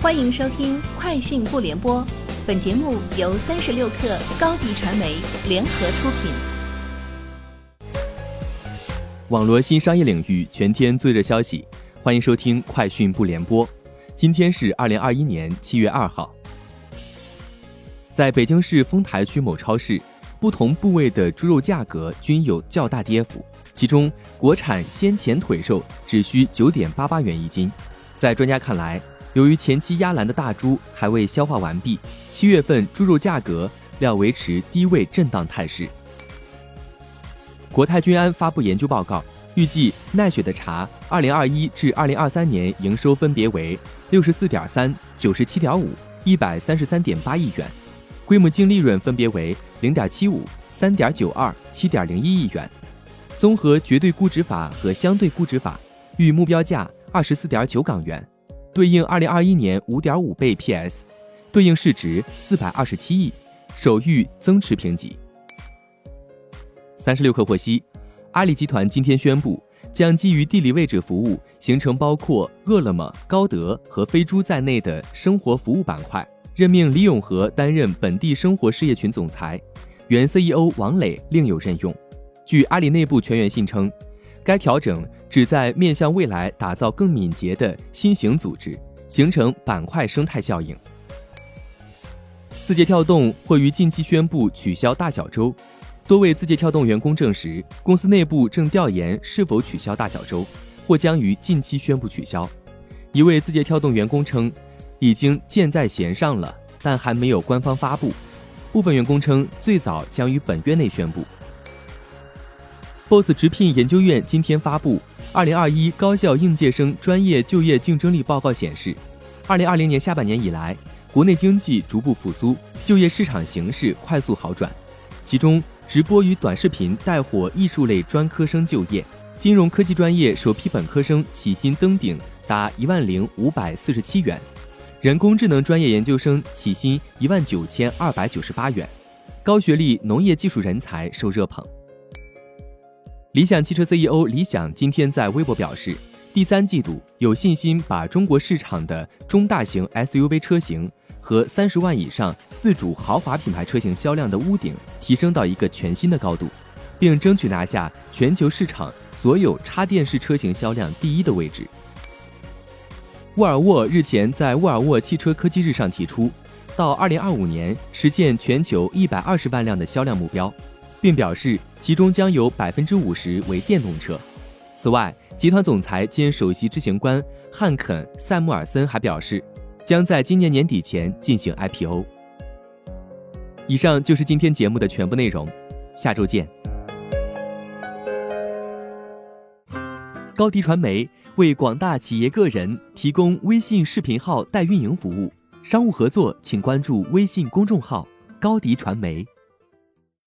欢迎收听《快讯不联播》，本节目由三十六克高低传媒联合出品。网络新商业领域全天最热消息，欢迎收听《快讯不联播》。今天是二零二一年七月二号。在北京市丰台区某超市，不同部位的猪肉价格均有较大跌幅，其中国产鲜前腿肉只需九点八八元一斤。在专家看来，由于前期压栏的大猪还未消化完毕，七月份猪肉价格料维持低位震荡态势。国泰君安发布研究报告，预计奈雪的茶二零二一至二零二三年营收分别为六十四点三、九十七点五、一百三十三点八亿元，规模净利润分别为零点七五、三点九二、七点零一亿元。综合绝对估值法和相对估值法，预目标价二十四点九港元。对应二零二一年五点五倍 PS，对应市值四百二十七亿，首遇增持评级。三十六氪获悉，阿里集团今天宣布，将基于地理位置服务形成包括饿了么、高德和飞猪在内的生活服务板块，任命李永和担任本地生活事业群总裁，原 CEO 王磊另有任用。据阿里内部全员信称。该调整旨在面向未来打造更敏捷的新型组织，形成板块生态效应。字节跳动或于近期宣布取消大小周，多位字节跳动员工证实，公司内部正调研是否取消大小周，或将于近期宣布取消。一位字节跳动员工称，已经箭在弦上了，但还没有官方发布。部分员工称，最早将于本月内宣布。BOSS 直聘研究院今天发布《二零二一高校应届生专业就业竞争力报告》显示，二零二零年下半年以来，国内经济逐步复苏，就业市场形势快速好转。其中，直播与短视频带火艺术类专科生就业，金融科技专业首批本科生起薪登顶达一万零五百四十七元，人工智能专业研究生起薪一万九千二百九十八元，高学历农业技术人才受热捧。理想汽车 CEO 李想今天在微博表示，第三季度有信心把中国市场的中大型 SUV 车型和三十万以上自主豪华品牌车型销量的屋顶提升到一个全新的高度，并争取拿下全球市场所有插电式车型销量第一的位置。沃尔沃日前在沃尔沃汽车科技日上提出，到二零二五年实现全球一百二十万辆的销量目标。并表示，其中将有百分之五十为电动车。此外，集团总裁兼首席执行官汉肯·塞穆尔森还表示，将在今年年底前进行 IPO。以上就是今天节目的全部内容，下周见。高迪传媒为广大企业个人提供微信视频号代运营服务，商务合作请关注微信公众号“高迪传媒”。